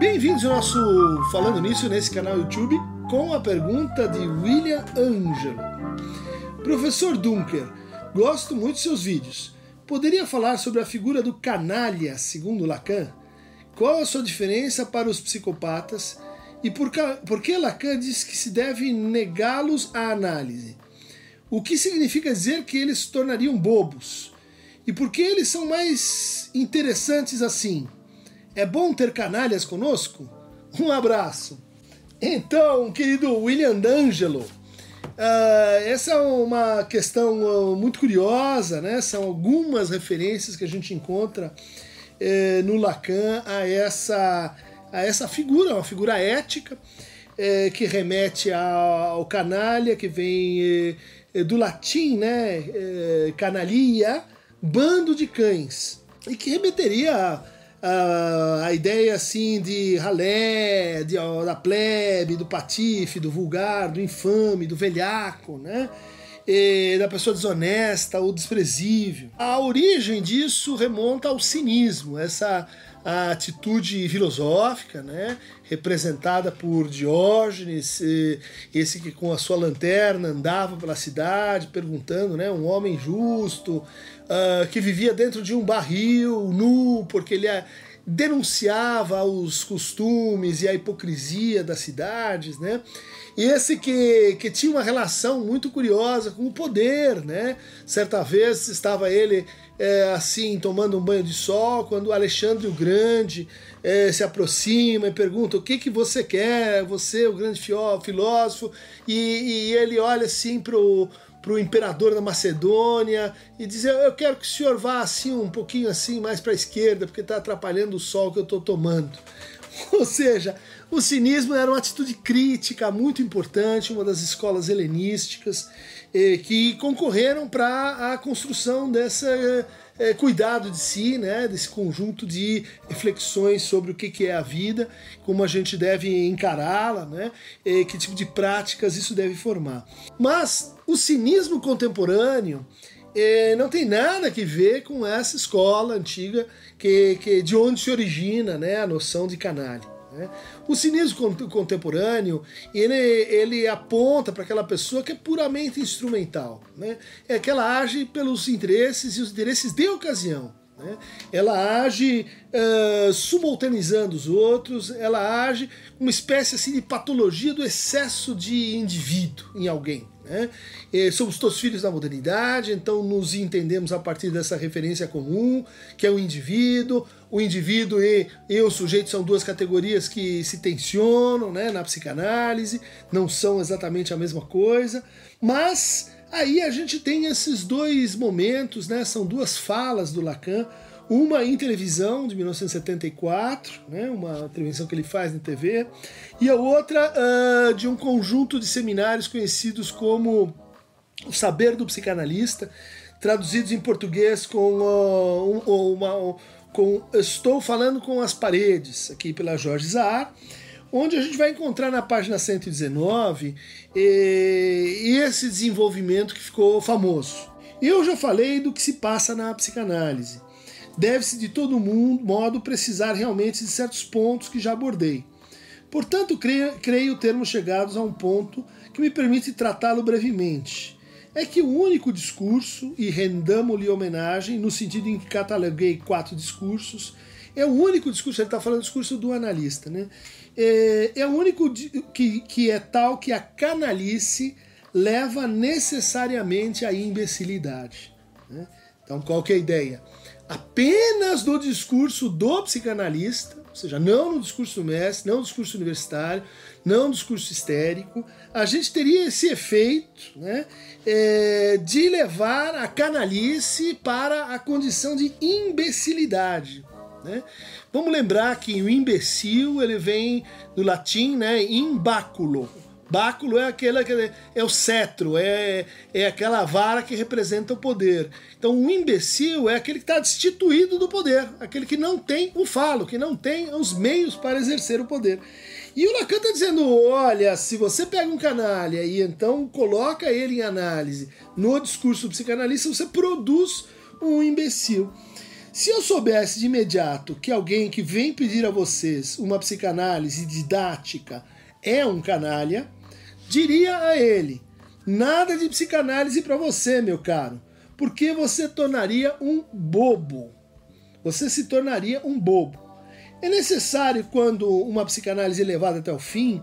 Bem-vindos ao nosso Falando Nisso nesse canal YouTube com a pergunta de William Angelo. Professor Dunker, gosto muito de seus vídeos. Poderia falar sobre a figura do canalha, segundo Lacan? Qual a sua diferença para os psicopatas e por, por que Lacan diz que se deve negá-los à análise? O que significa dizer que eles se tornariam bobos? E por que eles são mais interessantes assim? É bom ter canalhas conosco? Um abraço. Então, querido William D'Angelo, uh, essa é uma questão uh, muito curiosa, né? São algumas referências que a gente encontra uh, no Lacan a essa, a essa figura, uma figura ética eh, que remete ao canalha, que vem eh, do latim, né? Eh, canalia, bando de cães, e que remeteria a a, a ideia assim de ralé, de, da plebe, do patife, do vulgar, do infame, do velhaco, né? E da pessoa desonesta ou desprezível. A origem disso remonta ao cinismo, essa atitude filosófica, né, representada por Diógenes, esse que com a sua lanterna andava pela cidade perguntando, né, um homem justo, uh, que vivia dentro de um barril, nu, porque ele é, denunciava os costumes e a hipocrisia das cidades, né? E esse que, que tinha uma relação muito curiosa com o poder, né? Certa vez estava ele é, assim tomando um banho de sol quando Alexandre o Grande é, se aproxima e pergunta o que que você quer, você o grande filósofo e, e ele olha assim pro para o imperador da Macedônia e dizer: Eu quero que o senhor vá assim, um pouquinho assim, mais para a esquerda, porque está atrapalhando o sol que eu estou tomando. Ou seja, o cinismo era uma atitude crítica muito importante, uma das escolas helenísticas eh, que concorreram para a construção dessa é, cuidado de si, né, desse conjunto de reflexões sobre o que, que é a vida, como a gente deve encará-la, né, que tipo de práticas isso deve formar. Mas o cinismo contemporâneo é, não tem nada que ver com essa escola antiga que, que de onde se origina né, a noção de canalha. Né? O cinismo contemporâneo ele, ele aponta para aquela pessoa que é puramente instrumental, né? é que ela age pelos interesses e os interesses de ocasião. Né? Ela age uh, subalternizando os outros, ela age uma espécie assim, de patologia do excesso de indivíduo em alguém. Né? somos todos filhos da modernidade, então nos entendemos a partir dessa referência comum, que é o indivíduo. O indivíduo e, e o sujeito são duas categorias que se tensionam né, na psicanálise, não são exatamente a mesma coisa, mas aí a gente tem esses dois momentos, né, são duas falas do Lacan uma em televisão, de 1974, né, uma televisão que ele faz na TV, e a outra uh, de um conjunto de seminários conhecidos como O Saber do Psicanalista, traduzidos em português com, uh, um, uma, com Estou Falando com as Paredes, aqui pela Jorge Zahar, onde a gente vai encontrar na página 119 e, esse desenvolvimento que ficou famoso. Eu já falei do que se passa na psicanálise deve-se de todo mundo, modo precisar realmente de certos pontos que já abordei. Portanto, creio, creio termos chegados a um ponto que me permite tratá-lo brevemente. É que o único discurso, e rendamos-lhe homenagem, no sentido em que cataloguei quatro discursos, é o único discurso, ele está falando do discurso do analista, né? É, é o único que, que é tal que a canalice leva necessariamente à imbecilidade. Né? Então, qual que é a ideia? Apenas no discurso do psicanalista, ou seja, não no discurso do mestre, não no discurso universitário, não no discurso histérico, a gente teria esse efeito né, é, de levar a canalice para a condição de imbecilidade. Né? Vamos lembrar que o imbecil ele vem do latim né, imbáculo, Báculo é aquele que é o cetro, é, é aquela vara que representa o poder. Então, um imbecil é aquele que está destituído do poder, aquele que não tem o falo, que não tem os meios para exercer o poder. E o Lacan está dizendo: olha, se você pega um canalha e então coloca ele em análise no discurso psicanalista, você produz um imbecil. Se eu soubesse de imediato que alguém que vem pedir a vocês uma psicanálise didática é um canalha, diria a ele: nada de psicanálise para você, meu caro, porque você tornaria um bobo. Você se tornaria um bobo. É necessário, quando uma psicanálise é levada até o fim,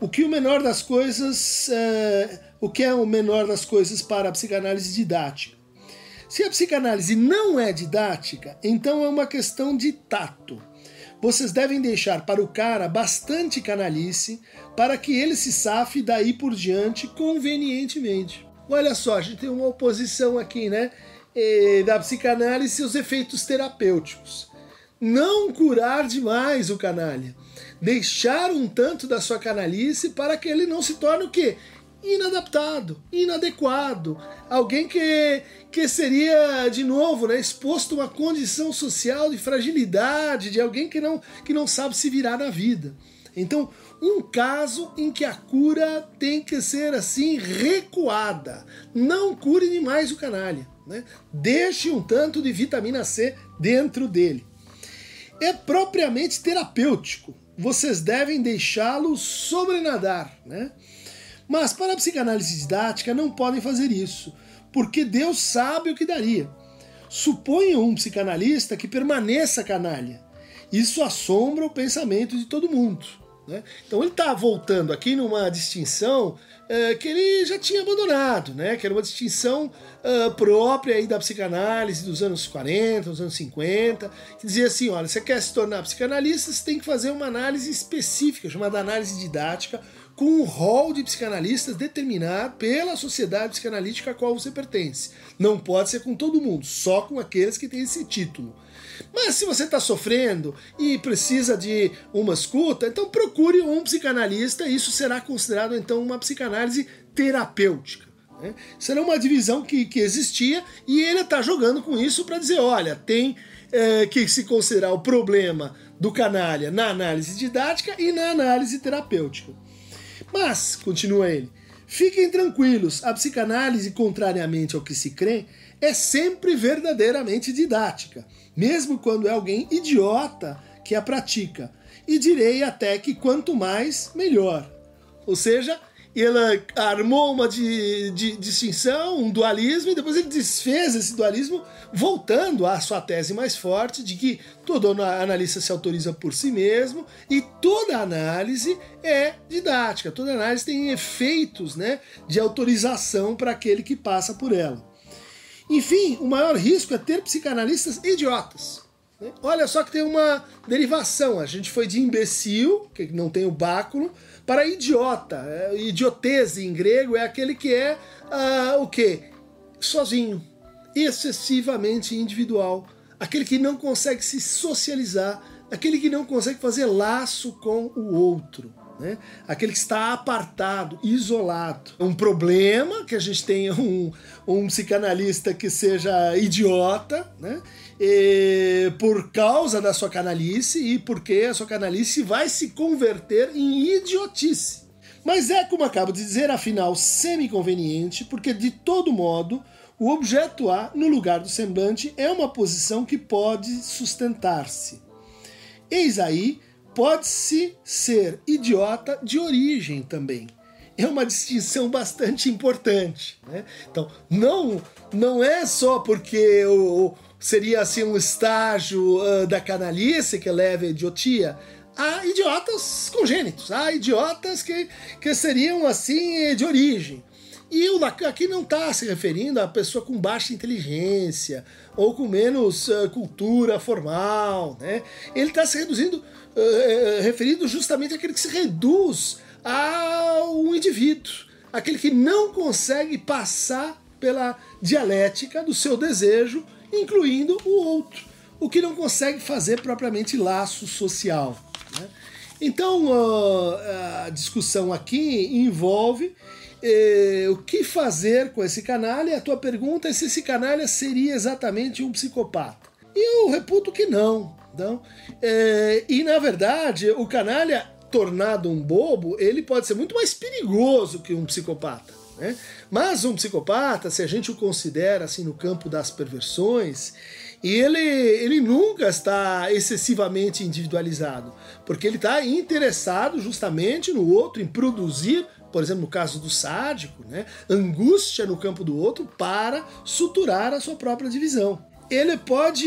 o que o menor das coisas, é, o que é o menor das coisas para a psicanálise didática? Se a psicanálise não é didática, então é uma questão de tato. Vocês devem deixar para o cara bastante canalice para que ele se safe daí por diante convenientemente. Olha só, a gente tem uma oposição aqui, né? Da psicanálise e os efeitos terapêuticos. Não curar demais o canalha. Deixar um tanto da sua canalice para que ele não se torne o quê? Inadaptado, inadequado. Alguém que, que seria, de novo, né, exposto a uma condição social de fragilidade, de alguém que não, que não sabe se virar na vida. Então, um caso em que a cura tem que ser assim recuada. Não cure demais o canalha. Né? Deixe um tanto de vitamina C dentro dele. É propriamente terapêutico. Vocês devem deixá-lo sobrenadar. Né? Mas para a psicanálise didática não podem fazer isso, porque Deus sabe o que daria. Suponham um psicanalista que permaneça canalha. Isso assombra o pensamento de todo mundo. Né? Então ele está voltando aqui numa distinção é, que ele já tinha abandonado, né? que era uma distinção uh, própria aí da psicanálise dos anos 40, dos anos 50, que dizia assim: olha, você quer se tornar psicanalista, você tem que fazer uma análise específica, chamada análise didática, com um rol de psicanalistas determinado pela sociedade psicanalítica a qual você pertence. Não pode ser com todo mundo, só com aqueles que têm esse título. Mas se você está sofrendo e precisa de uma escuta, então procure um psicanalista, e isso será considerado então uma psicanálise terapêutica. Né? Será uma divisão que, que existia e ele está jogando com isso para dizer: olha, tem é, que se considerar o problema do canalha na análise didática e na análise terapêutica. Mas, continua ele, fiquem tranquilos, a psicanálise, contrariamente ao que se crê, é sempre verdadeiramente didática mesmo quando é alguém idiota que a pratica. E direi até que quanto mais, melhor. Ou seja, ele armou uma de, de, distinção, um dualismo, e depois ele desfez esse dualismo, voltando à sua tese mais forte de que todo analista se autoriza por si mesmo e toda análise é didática, toda análise tem efeitos né, de autorização para aquele que passa por ela. Enfim, o maior risco é ter psicanalistas idiotas. Né? Olha só que tem uma derivação. A gente foi de imbecil, que não tem o báculo, para idiota. É, idiotese em grego é aquele que é uh, o quê? Sozinho, excessivamente individual, aquele que não consegue se socializar, aquele que não consegue fazer laço com o outro né? Aquele que está apartado, isolado. Um problema que a gente tenha um, um psicanalista que seja idiota, né? Por causa da sua canalice e porque a sua canalice vai se converter em idiotice. Mas é, como acabo de dizer, afinal, semi-conveniente, porque de todo modo o objeto A no lugar do semblante é uma posição que pode sustentar-se. Eis aí pode-se ser idiota de origem também. É uma distinção bastante importante. Né? Então, não, não é só porque o, seria assim um estágio uh, da canalice que leva a idiotia. Há idiotas congênitos, há idiotas que, que seriam assim de origem. E o aqui não está se referindo a pessoa com baixa inteligência ou com menos uh, cultura formal, né? Ele está se reduzindo uh, referido justamente àquele que se reduz ao indivíduo, aquele que não consegue passar pela dialética do seu desejo, incluindo o outro, o que não consegue fazer propriamente laço social. Né? Então a discussão aqui envolve eh, o que fazer com esse canalha. A tua pergunta é se esse canalha seria exatamente um psicopata. E eu reputo que não. Então, é, e na verdade, o canalha tornado um bobo, ele pode ser muito mais perigoso que um psicopata. Né? Mas um psicopata, se a gente o considera assim no campo das perversões, ele, ele nunca está excessivamente individualizado, porque ele está interessado justamente no outro, em produzir, por exemplo, no caso do sádico, né, angústia no campo do outro para suturar a sua própria divisão ele pode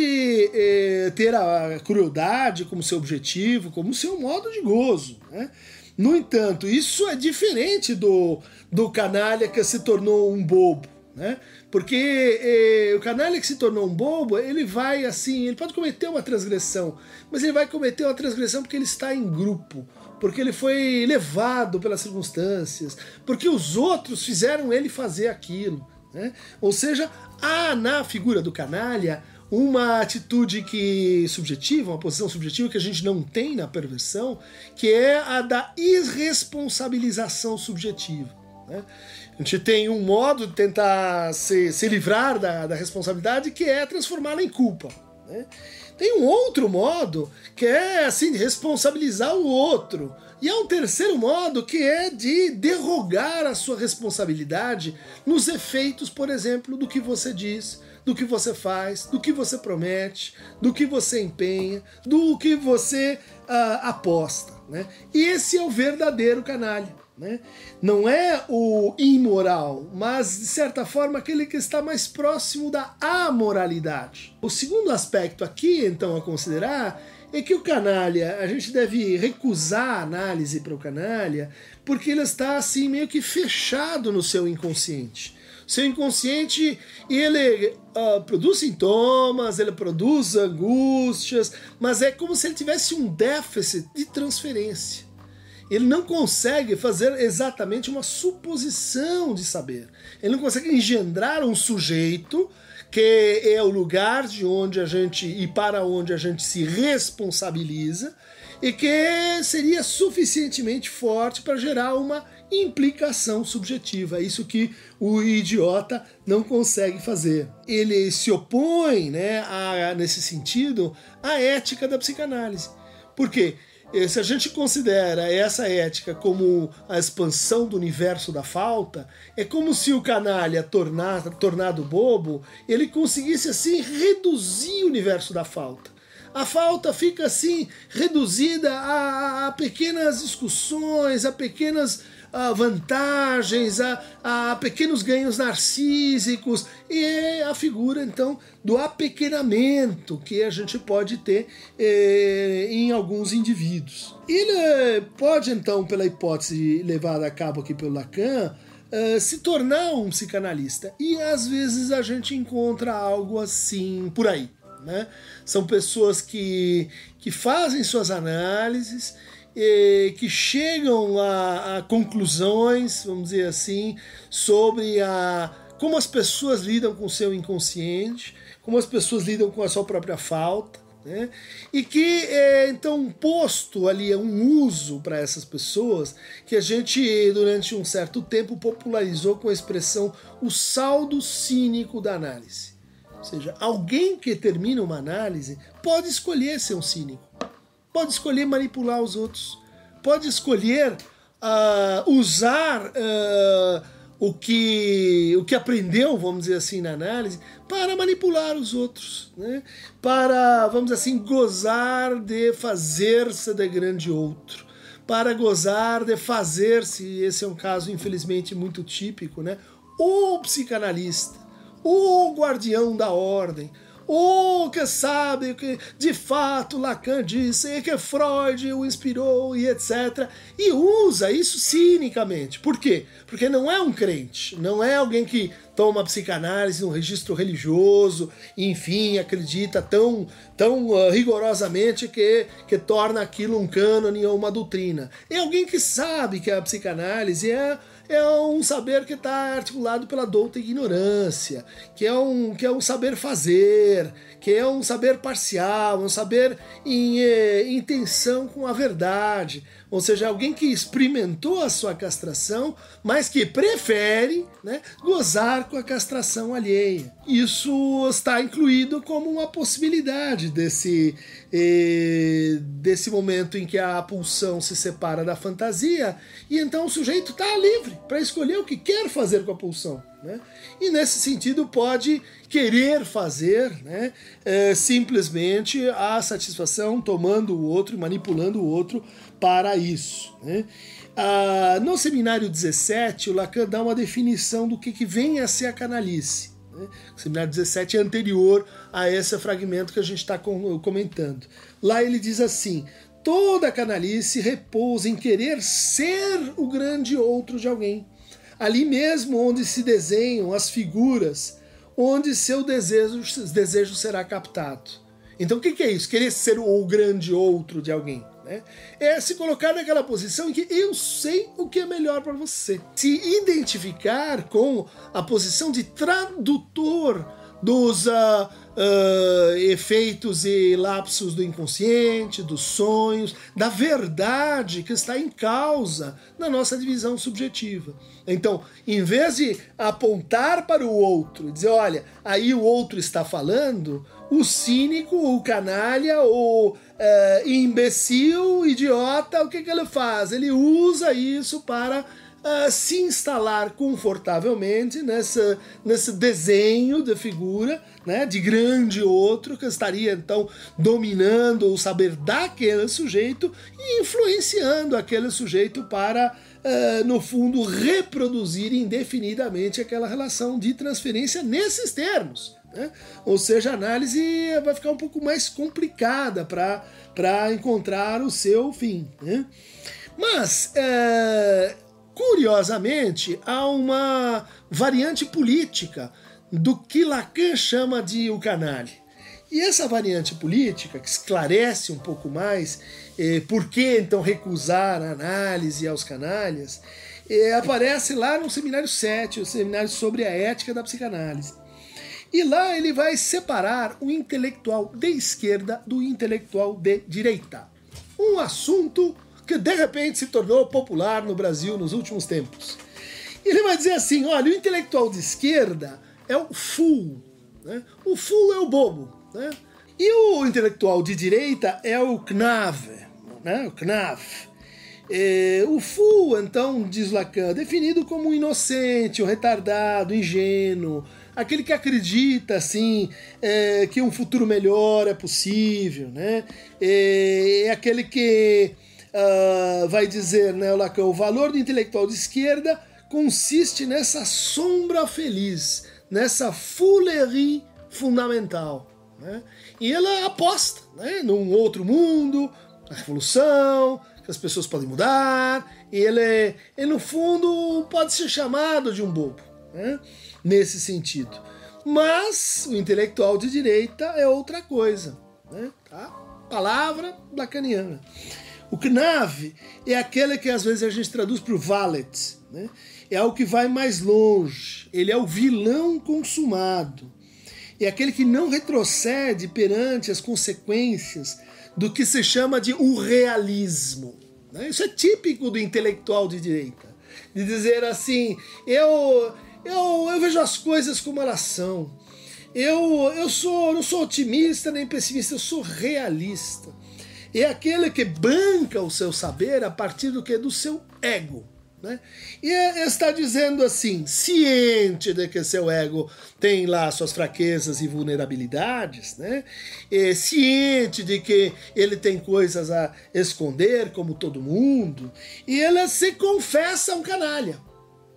eh, ter a crueldade como seu objetivo, como seu modo de gozo. Né? No entanto, isso é diferente do, do canalha que se tornou um bobo. Né? Porque eh, o canalha que se tornou um bobo, ele vai assim, ele pode cometer uma transgressão, mas ele vai cometer uma transgressão porque ele está em grupo, porque ele foi levado pelas circunstâncias, porque os outros fizeram ele fazer aquilo. Né? Ou seja, há na figura do canalha uma atitude que subjetiva, uma posição subjetiva que a gente não tem na perversão, que é a da irresponsabilização subjetiva. Né? A gente tem um modo de tentar se, se livrar da, da responsabilidade que é transformá-la em culpa. Né? Tem um outro modo que é assim responsabilizar o outro. E há um terceiro modo que é de derrogar a sua responsabilidade nos efeitos, por exemplo, do que você diz, do que você faz, do que você promete, do que você empenha, do que você uh, aposta. Né? Esse é o verdadeiro canalha. Né? Não é o imoral, mas de certa forma aquele que está mais próximo da amoralidade. O segundo aspecto aqui, então, a considerar é que o canalha, a gente deve recusar a análise para o canalha, porque ele está assim meio que fechado no seu inconsciente. Seu inconsciente, ele uh, produz sintomas, ele produz angústias, mas é como se ele tivesse um déficit de transferência. Ele não consegue fazer exatamente uma suposição de saber. Ele não consegue engendrar um sujeito que é o lugar de onde a gente e para onde a gente se responsabiliza e que seria suficientemente forte para gerar uma implicação subjetiva. É isso que o idiota não consegue fazer. Ele se opõe, né, a, nesse sentido, à ética da psicanálise. Por quê? Eh, se a gente considera essa ética como a expansão do universo da falta, é como se o canalha tornado, tornado bobo, ele conseguisse assim reduzir o universo da falta. A falta fica assim reduzida a, a pequenas discussões, a pequenas a vantagens, a, a pequenos ganhos narcísicos e a figura então do apequenamento que a gente pode ter eh, em alguns indivíduos. Ele pode então, pela hipótese levada a cabo aqui pelo Lacan, Uh, se tornar um psicanalista. E às vezes a gente encontra algo assim por aí. Né? São pessoas que, que fazem suas análises que chegam a, a, conclusões, vamos dizer assim, sobre a, como as pessoas lidam com o seu inconsciente, como as pessoas lidam com a sua própria falta. Né? E que é então posto ali um uso para essas pessoas que a gente durante um certo tempo popularizou com a expressão o saldo cínico da análise. Ou seja, alguém que termina uma análise pode escolher ser um cínico pode escolher manipular os outros, pode escolher uh, usar uh, o, que, o que aprendeu, vamos dizer assim, na análise, para manipular os outros, né? para, vamos dizer assim, gozar de fazer-se de grande outro, para gozar de fazer-se, esse é um caso infelizmente muito típico, né? o psicanalista, o guardião da ordem, o que sabe que de fato Lacan disse e que Freud o inspirou e etc. E usa isso cinicamente. Por quê? Porque não é um crente, não é alguém que toma psicanálise um registro religioso, enfim, acredita tão, tão uh, rigorosamente que, que torna aquilo um cânone ou uma doutrina. É alguém que sabe que a psicanálise é é um saber que está articulado pela douta ignorância, que é, um, que é um saber fazer, que é um saber parcial, um saber em, eh, em tensão com a verdade. Ou seja, alguém que experimentou a sua castração, mas que prefere né, gozar com a castração alheia. Isso está incluído como uma possibilidade desse, eh, desse momento em que a pulsão se separa da fantasia, e então o sujeito está livre para escolher o que quer fazer com a pulsão. Né? E nesse sentido pode querer fazer né, é, simplesmente a satisfação tomando o outro, manipulando o outro para isso. Né? Ah, no seminário 17, o Lacan dá uma definição do que, que vem a ser a canalice. Né? O seminário 17 é anterior a esse fragmento que a gente está comentando. Lá ele diz assim: toda canalice repousa em querer ser o grande outro de alguém ali mesmo onde se desenham as figuras, onde seu desejo, desejo será captado. Então o que, é isso? Querer ser o grande outro de alguém. Né? É se colocar naquela posição em que eu sei o que é melhor para você. Se identificar com a posição de tradutor dos uh, uh, efeitos e lapsos do inconsciente, dos sonhos, da verdade que está em causa na nossa divisão subjetiva. Então, em vez de apontar para o outro, dizer, olha, aí o outro está falando, o cínico, o canalha, o uh, imbecil, idiota, o que, que ele faz? Ele usa isso para uh, se instalar confortavelmente nessa, nesse desenho de figura, né, de grande outro que estaria então dominando o saber daquele sujeito e influenciando aquele sujeito para, uh, no fundo, reproduzir indefinidamente aquela relação de transferência nesses termos. Né? Ou seja, a análise vai ficar um pouco mais complicada para encontrar o seu fim. Né? Mas uh, Curiosamente, há uma variante política do que Lacan chama de o canalha. E essa variante política, que esclarece um pouco mais eh, por que então recusar a análise aos canalhas, eh, aparece lá no seminário 7, o seminário sobre a ética da psicanálise. E lá ele vai separar o intelectual de esquerda do intelectual de direita. Um assunto que de repente se tornou popular no Brasil nos últimos tempos. Ele vai dizer assim: olha, o intelectual de esquerda é o fool. Né? O fool é o bobo. Né? E o intelectual de direita é o knave. Né? O knaf. É, o fool, então, diz Lacan, definido como inocente, um retardado, ingênuo, aquele que acredita assim é, que um futuro melhor é possível, né? É, é aquele que uh, vai dizer né, Lacan, o valor do intelectual de esquerda consiste nessa sombra feliz, nessa foulerie fundamental. Né? E ela aposta né, num outro mundo, na revolução, que as pessoas podem mudar, e ele, ele no fundo pode ser chamado de um bobo, né, nesse sentido. Mas o intelectual de direita é outra coisa. Né, tá? Palavra lacaniana. O Knav é aquele que às vezes a gente traduz para o valet, né? é algo que vai mais longe, ele é o vilão consumado, é aquele que não retrocede perante as consequências do que se chama de o realismo. Né? Isso é típico do intelectual de direita, de dizer assim, eu, eu, eu vejo as coisas como elas são, eu, eu sou, não sou otimista nem pessimista, eu sou realista é aquele que banca o seu saber a partir do que? Do seu ego. Né? E está dizendo assim, ciente de que seu ego tem lá suas fraquezas e vulnerabilidades, né? E ciente de que ele tem coisas a esconder, como todo mundo, e ele se confessa um canalha.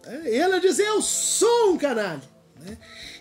Né? Ele diz: Eu sou um canalha. Né?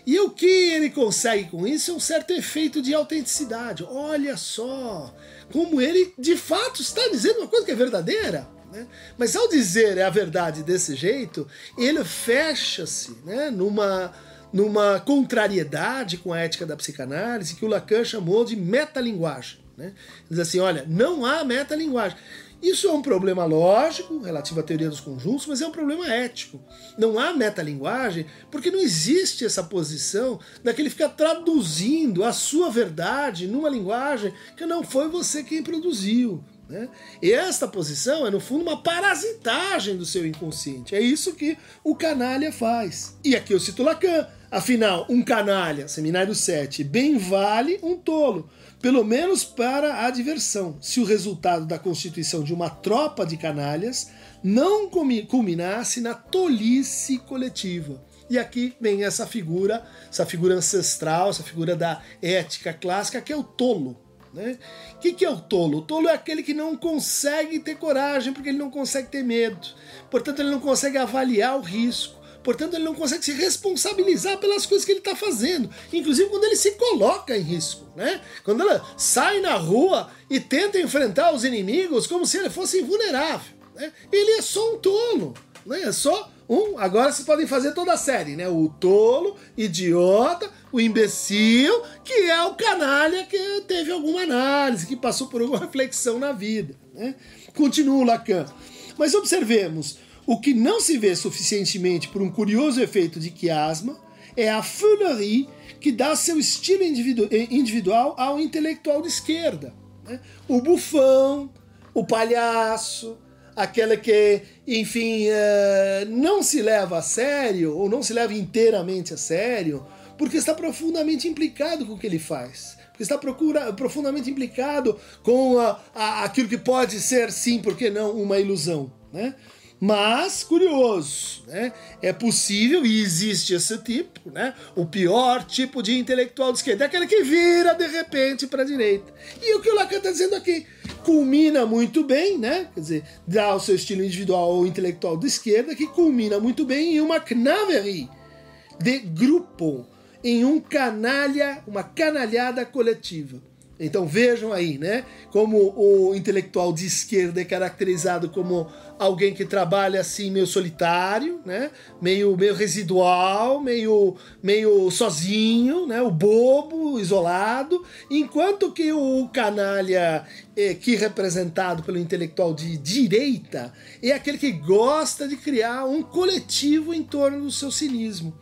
E o que ele consegue com isso é um certo efeito de autenticidade. Olha só, como ele de fato está dizendo uma coisa que é verdadeira. Né? Mas ao dizer é a verdade desse jeito, ele fecha-se né, numa, numa contrariedade com a ética da psicanálise que o Lacan chamou de metalinguagem. Né? Diz assim: olha, não há metalinguagem. Isso é um problema lógico, relativo à teoria dos conjuntos, mas é um problema ético. Não há metalinguagem porque não existe essa posição daquele ficar traduzindo a sua verdade numa linguagem que não foi você quem produziu. Né? E esta posição é, no fundo, uma parasitagem do seu inconsciente. É isso que o canalha faz. E aqui eu cito Lacan. Afinal, um canalha, seminário 7, bem vale um tolo pelo menos para a diversão, se o resultado da constituição de uma tropa de canalhas não culminasse na tolice coletiva. E aqui vem essa figura, essa figura ancestral, essa figura da ética clássica, que é o tolo. Né? O que, que é o tolo? O tolo é aquele que não consegue ter coragem porque ele não consegue ter medo. Portanto, ele não consegue avaliar o risco. Portanto, ele não consegue se responsabilizar pelas coisas que ele está fazendo, inclusive quando ele se coloca em risco. Né? Quando ela sai na rua e tenta enfrentar os inimigos como se ele fosse invulnerável. Né? Ele é só um tolo, né? é só um. Agora vocês podem fazer toda a série, né? O tolo, idiota, o imbecil, que é o canalha que teve alguma análise, que passou por alguma reflexão na vida. Né? Continua o Lacan. Mas observemos, o que não se vê suficientemente por um curioso efeito de quiasma é a foulerie que dá seu estilo individu individual ao intelectual de esquerda. Né? O bufão, o palhaço, aquela que, enfim, uh, não se leva a sério, ou não se leva inteiramente a sério, porque está profundamente implicado com o que ele faz. Porque está procura, profundamente implicado com a, a, aquilo que pode ser, sim, por que não, uma ilusão. Né? Mas, curioso, né? É possível e existe esse tipo, né? O pior tipo de intelectual de esquerda é aquele que vira de repente para a direita. E o que o Lacan está dizendo aqui culmina muito bem, né? Quer dizer, dá o seu estilo individual ou intelectual de esquerda, que culmina muito bem em uma knaverie de grupo, em um canalha, uma canalhada coletiva. Então vejam aí, né? Como o intelectual de esquerda é caracterizado como alguém que trabalha assim meio solitário, né? Meio, meio residual, meio, meio sozinho, né? O bobo, isolado, enquanto que o canalha é, que representado pelo intelectual de direita é aquele que gosta de criar um coletivo em torno do seu cinismo,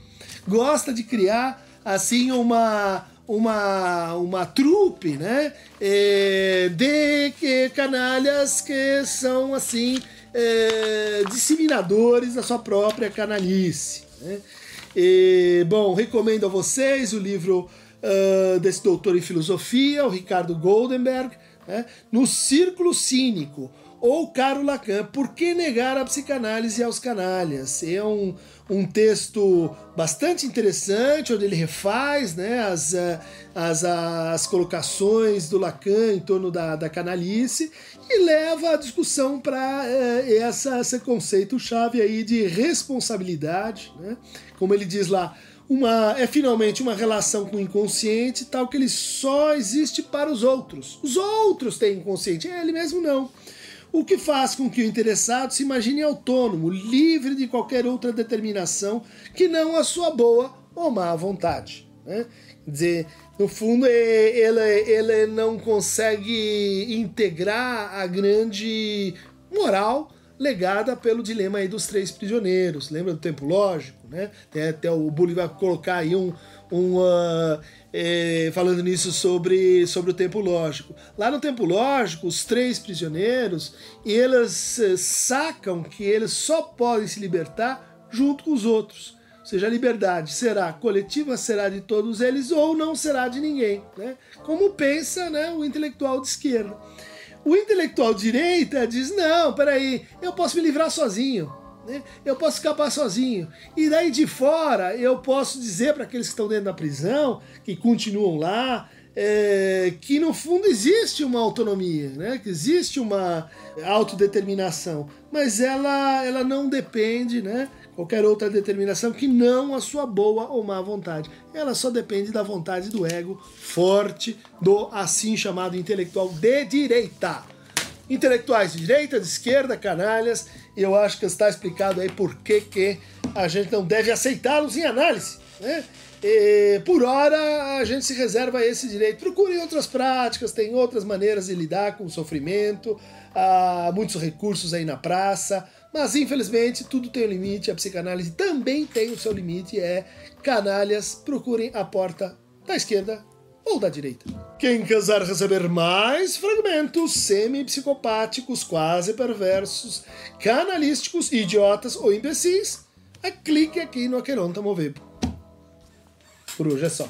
gosta de criar assim uma uma, uma trupe né, é, de canalhas que são assim é, disseminadores da sua própria canalice. Né? E, bom, recomendo a vocês o livro uh, desse doutor em filosofia, o Ricardo Goldenberg, né, No Círculo Cínico, ou Caro Lacan, Por que negar a psicanálise aos canalhas? É um, um texto bastante interessante, onde ele refaz né, as, eh, as, as colocações do Lacan em torno da, da canalice e leva a discussão para é, eh, esse conceito-chave aí de responsabilidade. Né? Como ele diz lá, uma, é finalmente uma relação com o inconsciente, tal que ele só existe para os outros. Os outros têm inconsciente, ele mesmo não o que faz com que o interessado se imagine autônomo, livre de qualquer outra determinação que não a sua boa ou má vontade. Né? Quer dizer, no fundo, ele, ele não consegue integrar a grande moral legada pelo dilema aí dos três prisioneiros. Lembra do tempo lógico? Né? Tem até o Bully vai colocar aí um, um uh, é, falando nisso sobre, sobre o tempo lógico. Lá no tempo lógico, os três prisioneiros, eles é, sacam que eles só podem se libertar junto com os outros. Ou seja, a liberdade será coletiva, será de todos eles ou não será de ninguém. Né? Como pensa né, o intelectual de esquerda. O intelectual de direita diz: não, peraí, eu posso me livrar sozinho né? eu posso escapar sozinho. E daí de fora eu posso dizer para aqueles que estão dentro da prisão, que continuam lá, é, que no fundo existe uma autonomia, né? que existe uma autodeterminação, mas ela, ela não depende, né? qualquer outra determinação que não a sua boa ou má vontade. Ela só depende da vontade do ego forte do assim chamado intelectual de direita. Intelectuais de direita, de esquerda, canalhas, e eu acho que está explicado aí por que, que a gente não deve aceitá-los em análise. Né? E, por hora, a gente se reserva esse direito. Procurem outras práticas, tem outras maneiras de lidar com o sofrimento, há muitos recursos aí na praça, mas infelizmente tudo tem um limite, a psicanálise também tem o seu limite, é canalhas, procurem a porta da esquerda ou da direita. Quem quiser receber mais fragmentos semi-psicopáticos, quase perversos, canalísticos, idiotas ou imbecis, clique aqui no Aqueronta Movebo. Por hoje é só.